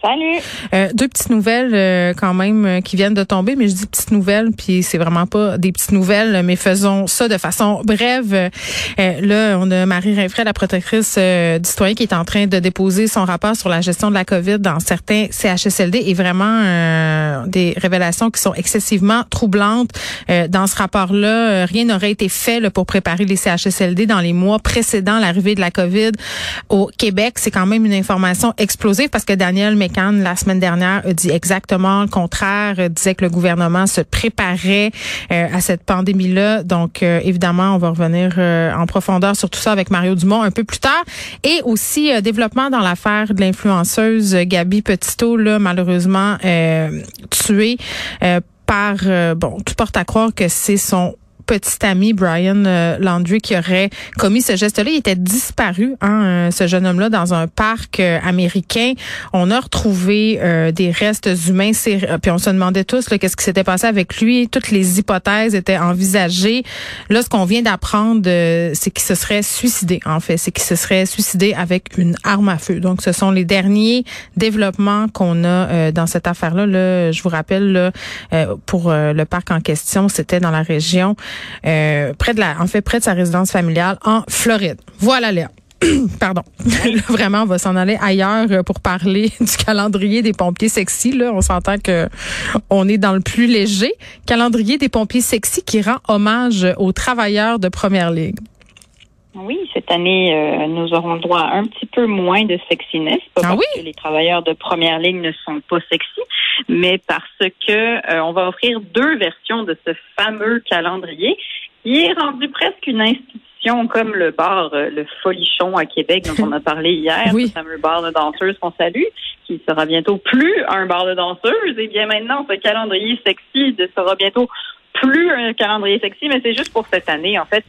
Salut. Euh, deux petites nouvelles euh, quand même euh, qui viennent de tomber, mais je dis petites nouvelles, puis c'est vraiment pas des petites nouvelles, mais faisons ça de façon brève. Euh, là, on a Marie Rinfray, la protectrice euh, du citoyen, qui est en train de déposer son rapport sur la gestion de la COVID dans certains CHSLD et vraiment euh, des révélations qui sont excessivement troublantes. dans ce rapport-là, rien n'aurait été fait là, pour préparer les CHSLD dans les mois précédant l'arrivée de la COVID au Québec. C'est quand même une information explosive parce que Daniel la semaine dernière, a dit exactement le contraire, disait que le gouvernement se préparait euh, à cette pandémie-là. Donc, euh, évidemment, on va revenir euh, en profondeur sur tout ça avec Mario Dumont un peu plus tard. Et aussi, développement dans l'affaire de l'influenceuse Gabi Petito, là, malheureusement tuée par, bon, tout porte à croire que c'est son petit ami Brian euh, Landry qui aurait commis ce geste-là. Il était disparu, hein, euh, ce jeune homme-là, dans un parc euh, américain. On a retrouvé des restes humains. Puis on se demandait tous qu'est-ce qui s'était passé avec lui. Toutes les hypothèses étaient envisagées. Là, ce qu'on vient d'apprendre, c'est qu'il se serait suicidé, en fait. C'est qu'il se serait suicidé avec une arme à feu. Donc, ce sont les derniers développements qu'on a dans cette affaire-là. Là, je vous rappelle, pour le parc en question, c'était dans la région euh, près de la, en fait, près de sa résidence familiale en Floride. Voilà, Léa. Pardon. Vraiment, on va s'en aller ailleurs euh, pour parler du calendrier des pompiers sexy. Là, on s'entend que on est dans le plus léger. Calendrier des pompiers sexy qui rend hommage aux travailleurs de première ligne. Oui, cette année, euh, nous aurons droit à un petit peu moins de sexiness. Pas ah parce oui? que les travailleurs de première ligne ne sont pas sexy, mais parce que euh, on va offrir deux versions de ce fameux calendrier qui est rendu presque une institution comme le bar euh, Le Folichon à Québec dont on a parlé hier, oui. ce fameux bar de danseuses qu'on salue, qui sera bientôt plus un bar de danseuses. Et bien maintenant, ce calendrier sexy sera bientôt plus un calendrier sexy, mais c'est juste pour cette année. En fait,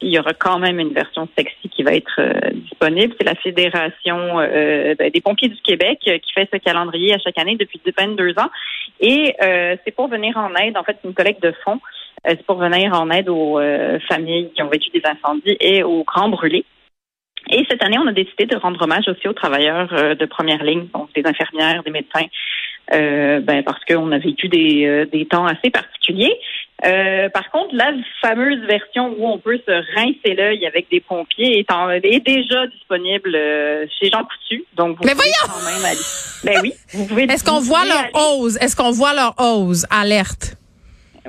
il y aura quand même une version sexy qui va être euh, disponible. C'est la Fédération euh, ben, des pompiers du Québec euh, qui fait ce calendrier à chaque année depuis 22 ans. Et c'est pour venir en aide, en fait, une collecte de fonds. c'est pour venir en aide aux familles qui ont vécu des incendies et aux grands brûlés. Et cette année, on a décidé de rendre hommage aussi aux travailleurs de première ligne, donc des infirmières, des médecins, ben, parce qu'on a vécu des, des temps assez particuliers. Euh, par contre, la fameuse version où on peut se rincer l'œil avec des pompiers est, en, est déjà disponible euh, chez Jean Coutu. Donc, vous Mais pouvez voyons! quand même aller. Ben oui, vous pouvez. Est-ce qu'on voit leur hose? Est-ce qu'on voit leur hose? Alerte.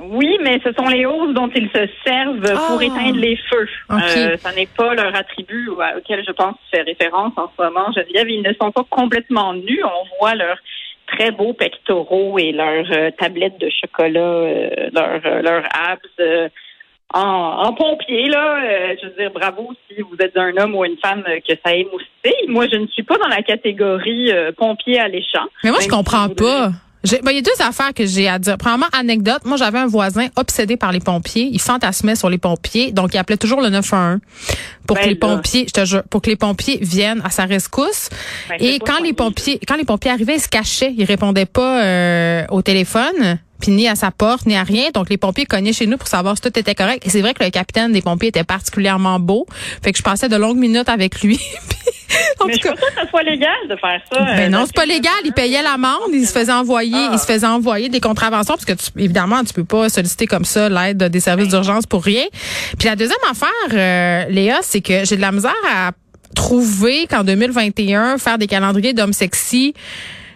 Oui, mais ce sont les hausses dont ils se servent pour Ah. éteindre les feux. Ok. Euh, ça n'est pas leur attribut auquel je pense faire référence en ce moment. Geneviève, ils ne sont pas complètement nus. On voit leurs très beaux pectoraux et leurs euh, tablettes de chocolat, euh, leurs euh, leurs abs. en, en pompier, là, je veux dire, bravo si vous êtes un homme ou une femme que ça émoussé. Moi, je ne suis pas dans la catégorie pompier alléchant. Mais moi, je si comprends vous ben, Il y a deux affaires que j'ai à dire. Premièrement, anecdote. Moi, j'avais un voisin obsédé par les pompiers. Il fantasmait sur les pompiers. Donc, il appelait toujours le 911 pour Ben que les là. pompiers, je te jure, pour que les pompiers viennent à sa rescousse. Ben, Et quand les pompiers, quand les pompiers arrivaient, ils se cachaient. Ils répondaient pas euh, au téléphone. Puis ni à sa porte, ni à rien. Donc, les pompiers cognaient chez nous pour savoir si tout était correct. Et c'est vrai que le capitaine des pompiers était particulièrement beau. Fait que je passais de longues minutes avec lui. en Mais tout je cas, pas que ça soit légal de faire ça. ben euh, non, parce c'est pas légal. Il payait l'amende, il se faisait envoyer, Ah. il se faisait envoyer des contraventions parce que tu, évidemment, tu peux pas solliciter comme ça l'aide des services Ben d'urgence pour rien. Puis la deuxième affaire, euh, Léa, c'est que j'ai de la misère à trouver qu'en 2021 faire des calendriers d'hommes sexy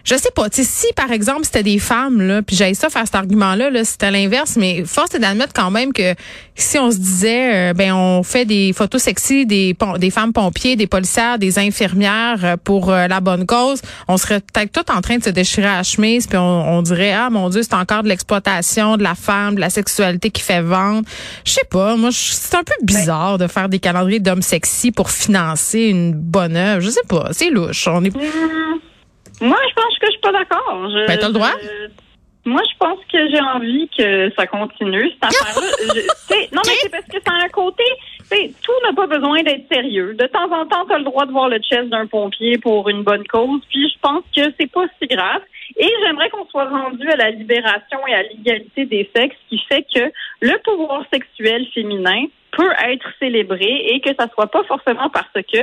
je sais pas, tu si par exemple c'était des femmes là, puis j'avais ça faire cet argument-là, là, c'était l'inverse, mais force est d'admettre quand même que si on se disait, euh, ben on fait des photos sexy des des femmes pompiers, des policières, des infirmières euh, pour euh, la bonne cause, on serait peut-être tout en train de se déchirer à la chemise, puis on, on dirait ah mon dieu c'est encore de l'exploitation de la femme, de la sexualité qui fait vendre. Je sais pas, moi je- c'est un peu bizarre de faire des calendriers d'hommes sexy pour financer une bonne œuvre. Je sais pas, c'est louche. On est Hum, Moi, je pense que je suis pas d'accord. Je- Ben, t'as le droit. je- moi, je pense que j'ai envie que ça continue, cette affaire-là. Non, mais c'est parce que ça a un côté tout n'a pas besoin d'être sérieux. De temps en temps, tu as le droit de voir le chest d'un pompier pour une bonne cause. Puis je pense que c'est pas si grave. Et j'aimerais qu'on soit rendu à la libération et à l'égalité des sexes, qui fait que le pouvoir sexuel féminin peut être célébré et que ça soit pas forcément parce que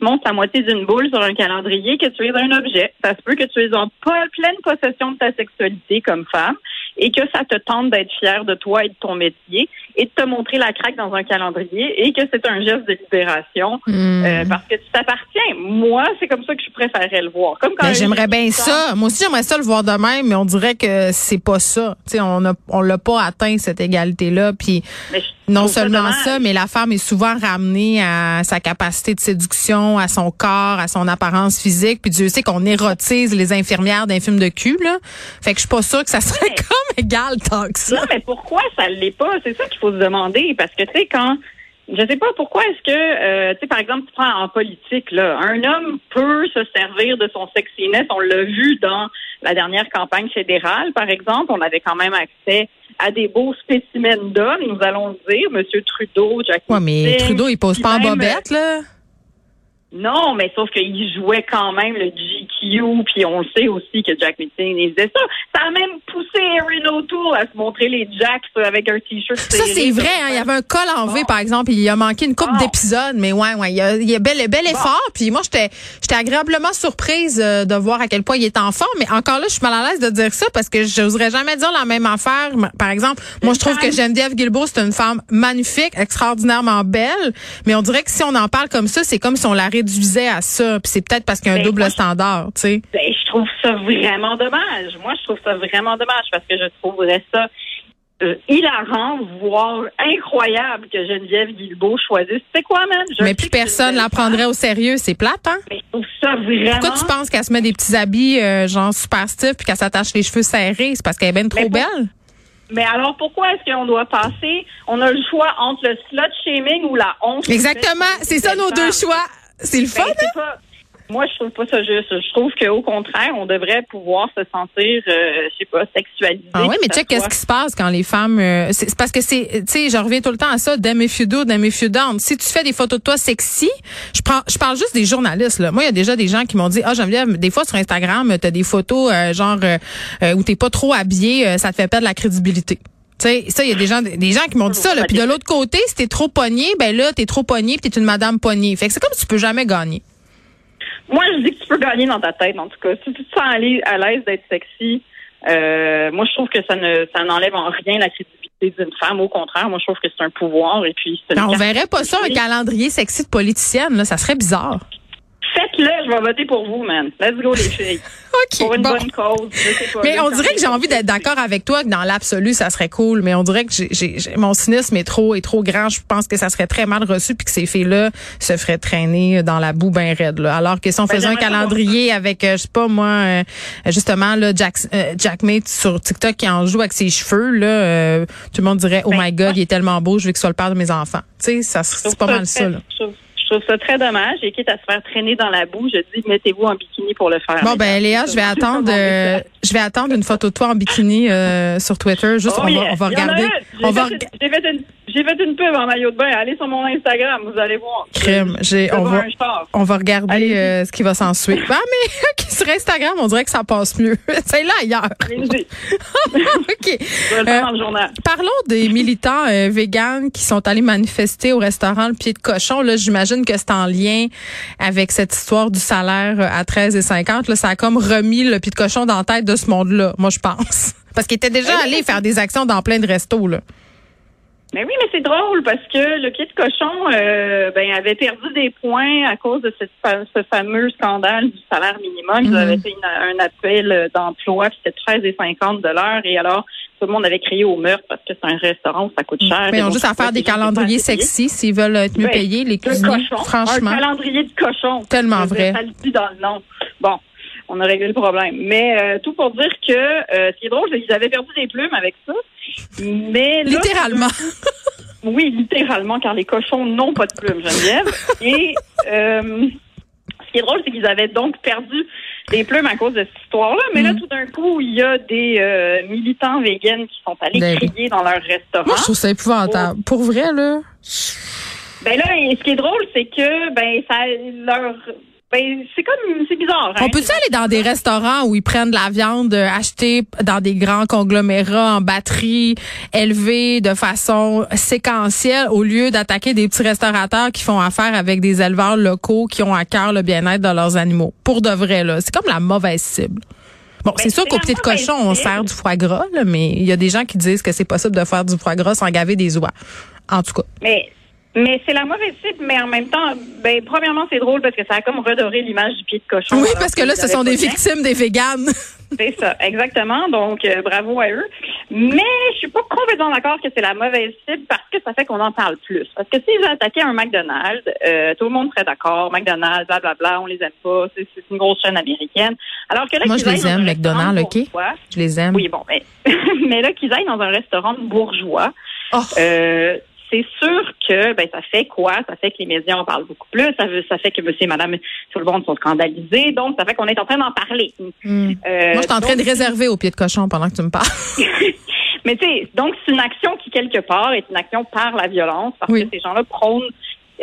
montes la moitié d'une boule sur un calendrier que tu es un objet. Ça se peut que tu es en pleine possession de ta sexualité comme femme et que ça te tente d'être fier de toi et de ton métier et de te montrer la craque dans un calendrier et que c'est un geste de libération Hmm. euh, parce que tu t'appartiens. Moi, c'est comme ça que je préférerais le voir. Comme quand Ben, j'aimerais bien ça. Moi aussi, j'aimerais ça le voir de même, mais on dirait que c'est pas ça. Tu sais, on a, on l'a pas atteint cette égalité-là. Puis Mais je non seulement ça, mais la femme est souvent ramenée à sa capacité de séduction, à son corps, à son apparence physique. Puis Dieu sait qu'on érotise les infirmières d'un film de cul. Là. Fait que je suis pas sûre que ça serait Ouais. comme égal tant que ça. Non, mais pourquoi ça l'est pas? C'est ça qu'il faut se demander. Parce que, tu sais, quand. Je sais pas pourquoi est-ce que, euh, tu sais, par exemple, tu prends en politique, là, un homme peut se servir de son sexiness. On l'a vu dans la dernière campagne fédérale, par exemple. On avait quand même accès à des beaux spécimens d'hommes, nous allons le dire. Monsieur Trudeau, Jack Ouais, mais Trudeau, il pose pas en bobette, là. Non, mais sauf qu'il jouait quand même le GQ, puis on le sait aussi que Jack il faisait ça. Ça a même poussé Erin O'Toole à se montrer les Jacks avec un t-shirt. Ça, c'est vrai. hein, il y avait un col en V, Bon. par exemple. Il a manqué une coupe Bon. d'épisodes, mais ouais, ouais, il y a, il y a bel, bel effort. Puis moi, j'étais, j'étais agréablement surprise euh, de voir à quel point il est en forme. Mais encore là, je suis mal à l'aise de dire ça parce que j'oserais jamais dire la même affaire. Par exemple, moi, je trouve que Geneviève Guilbeault, c'est une femme magnifique, extraordinairement belle. Mais on dirait que si on en parle comme ça, c'est comme si on la réduisait à ça. Puis c'est peut-être parce qu'il y a un Ben, double moi, standard, tu sais. Ben, je trouve ça vraiment dommage. Moi, je trouve ça vraiment dommage parce que je trouverais ça euh, hilarant, voire incroyable que Geneviève Guilbeault choisisse. C'est quoi? Je Mais plus personne la prendrait au sérieux. C'est plate, hein? mais je trouve ça vraiment. Pourquoi tu penses qu'elle se met des petits habits euh, genre super stiff puis qu'elle s'attache les cheveux serrés? C'est parce qu'elle est bien trop Mais pour- belle? Mais alors, pourquoi est-ce qu'on doit passer? On a le choix entre le slut shaming ou la honte. Exactement. C'est ça nos deux choix. C'est le Ben, fun. pas- Moi, je trouve pas ça juste. Je trouve qu'au contraire, on devrait pouvoir se sentir, euh, je sais pas, sexualisé. Ah oui, mais check qu'est-ce qui se passe quand les femmes euh, c'est parce que c'est tu sais je reviens tout le temps à ça damn if you do damn if you don't. Si tu fais des photos de toi sexy, je prends je parle juste des journalistes là. Moi il y a déjà des gens qui m'ont dit "Ah Geneviève, des fois sur Instagram, tu as des photos euh, genre euh, euh, où t'es pas trop habillé, euh, ça te fait perdre la crédibilité." Tu sais, ça, il y a des gens, des gens qui m'ont dit ça. Là. Puis de l'autre côté, si t'es trop pogné, ben là, t'es trop pogné, puis t'es une madame pognée. Fait que c'est comme si tu peux jamais gagner. Moi, je dis que tu peux gagner dans ta tête, en tout cas. Si tu te sens à l'aise- d'être sexy, euh, moi, je trouve que ça ne ça n'enlève en rien la crédibilité d'une femme. Au contraire, moi, je trouve que c'est un pouvoir et puis Ben, on verrait pas ça un calendrier sexy de politicienne, là, ça serait bizarre. Faites-le, je vais voter pour vous, man. Let's go, les filles. Pour une bon. bonne cause. Je sais pas, Mais on dirait que j'ai envie d'être d'accord avec toi que dans l'absolu, ça serait cool. Mais on dirait que j'ai, j'ai- mon cynisme est trop, est trop grand. Je pense que ça serait très mal reçu puis que ces filles-là se feraient traîner dans la boue bien raide. Là. Alors que si on Ben, faisait un calendrier avec, euh, je sais pas moi, euh, justement là, Jack, euh, Jack Mate sur TikTok qui en joue avec ses cheveux, là, euh, tout le monde dirait oh Ben, my God, il est tellement beau, je veux qu'il soit le père de mes enfants. Tu sais, ça, c'est pas mal ça. Là. Je je trouve ça très dommage. Et quitte à se faire traîner dans la boue, je dis mettez-vous en bikini pour le faire. Bon ben Léa, je vais attendre, euh, je vais attendre une photo de toi en bikini euh, sur Twitter. Juste Oh, on va, on va regarder. On va fait rega- une- J'ai fait, une, j'ai fait une pub en maillot de bain. Allez sur mon Instagram, vous allez voir. crème. J'ai, on va, on regarder euh, ce qui va s'en suivre. Ah mais sur Instagram, on dirait que ça passe mieux. C'est là ailleurs. Ok. Je vais le Euh, faire dans le journal. Parlons des militants euh, véganes qui sont allés manifester au restaurant Le Pied de Cochon. Là, j'imagine que c'est en lien avec cette histoire du salaire euh, à 13,50. Là, ça a comme remis le Pied de Cochon dans la tête de ce monde-là, moi je pense. Parce qu'il était déjà oui, allé faire des actions dans plein de restos. Là. Mais oui, mais c'est drôle parce que le pied de cochon euh, ben, avait perdu des points à cause de cette ce fameux scandale du salaire minimum. Ils Mhm. avaient fait une- un appel d'emploi, puis c'était 13,50 de l'heure. Et alors, tout le monde avait crié au meurtre parce que c'est un restaurant où ça coûte cher. Mais ils Et ont juste à faire des calendriers sexy s'ils veulent être mieux Ben, payés, les Le cuisiniers. cochon. Franchement. Un calendrier de cochon. Tellement vrai. Ça le dit dans le nom. Bon, on a réglé le problème. Mais euh, tout pour dire que euh, ce qui est drôle, c'est qu'ils avaient perdu des plumes avec ça. Mais là, Littéralement. Oui, littéralement, car les cochons n'ont pas de plumes, Geneviève. Et euh, ce qui est drôle, c'est qu'ils avaient donc perdu des plumes à cause de cette histoire-là. Mais là, Mhm. tout d'un coup, il y a des euh, militants véganes qui sont allés Ben crier dans leur restaurant. Moi, je trouve ça épouvantable. Pour vrai, là. Ben là, et ce qui est drôle, c'est que ben ça leur ben c'est comme c'est bizarre. hein. On peut-tu aller dans des restaurants où ils prennent de la viande euh, achetée dans des grands conglomérats en batterie élevée de façon séquentielle au lieu d'attaquer des petits restaurateurs qui font affaire avec des éleveurs locaux qui ont à cœur le bien-être de leurs animaux? Pour de vrai, là. C'est comme la mauvaise cible. Bon, c'est sûr qu'au pied de cochon, on sert du foie gras, là, mais il y a des gens qui disent que c'est possible de faire du foie gras sans gaver des oies. En tout cas. Mais mais c'est la mauvaise cible, mais en même temps, ben premièrement c'est drôle parce que ça a comme redoré l'image du pied de cochon. Oui, parce que là, ce sont des bien. victimes des véganes. C'est ça, exactement. Donc, euh, bravo à eux. Mais je suis pas complètement d'accord que c'est la mauvaise cible parce que ça fait qu'on en parle plus. Parce que s'ils attaquaient un McDonald's, euh, tout le monde serait d'accord. McDonald's, blablabla, on les aime pas. C'est une grosse chaîne américaine. Alors que là, Moi, je les aime, McDonald's, OK? Je les aime. Oui, bon, mais, mais là, qu'ils aillent dans un restaurant bourgeois, Oh. euh, c'est sûr que ben ça fait quoi? Ça fait que les médias en parlent beaucoup plus. Ça, veut- ça fait que monsieur et madame, tout le monde sont scandalisés. Donc, ça fait qu'on est en train d'en parler. Hmm. Euh, Moi, je suis en train donc, de réserver au pied de cochon pendant que tu me parles. Mais tu sais, donc c'est une action qui, quelque part, est une action par la violence, parce Oui. que ces gens-là prônent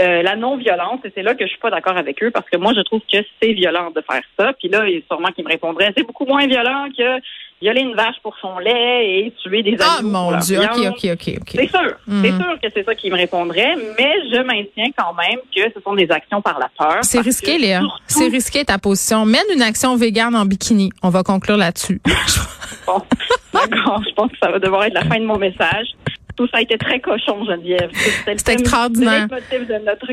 euh, la non-violence, et c'est là que je suis pas d'accord avec eux, parce que moi, je trouve que c'est violent de faire ça. Puis là, il sûrement qu'ils me répondraient, c'est beaucoup moins violent que violer une vache pour son lait et tuer des Ah, animaux pour mon Dieu. OK. OK, OK, OK. C'est sûr, c'est sûr que c'est ça qu'ils me répondraient, mais je maintiens quand même que ce sont des actions par la peur. C'est risqué, Léa. C'est risqué ta position. Mène une action végane en bikini. On va conclure là-dessus. Bon, d'accord, je pense que ça va devoir être la fin de mon message. Tout ça a été très cochon, Geneviève. C'est extraordinaire. de notre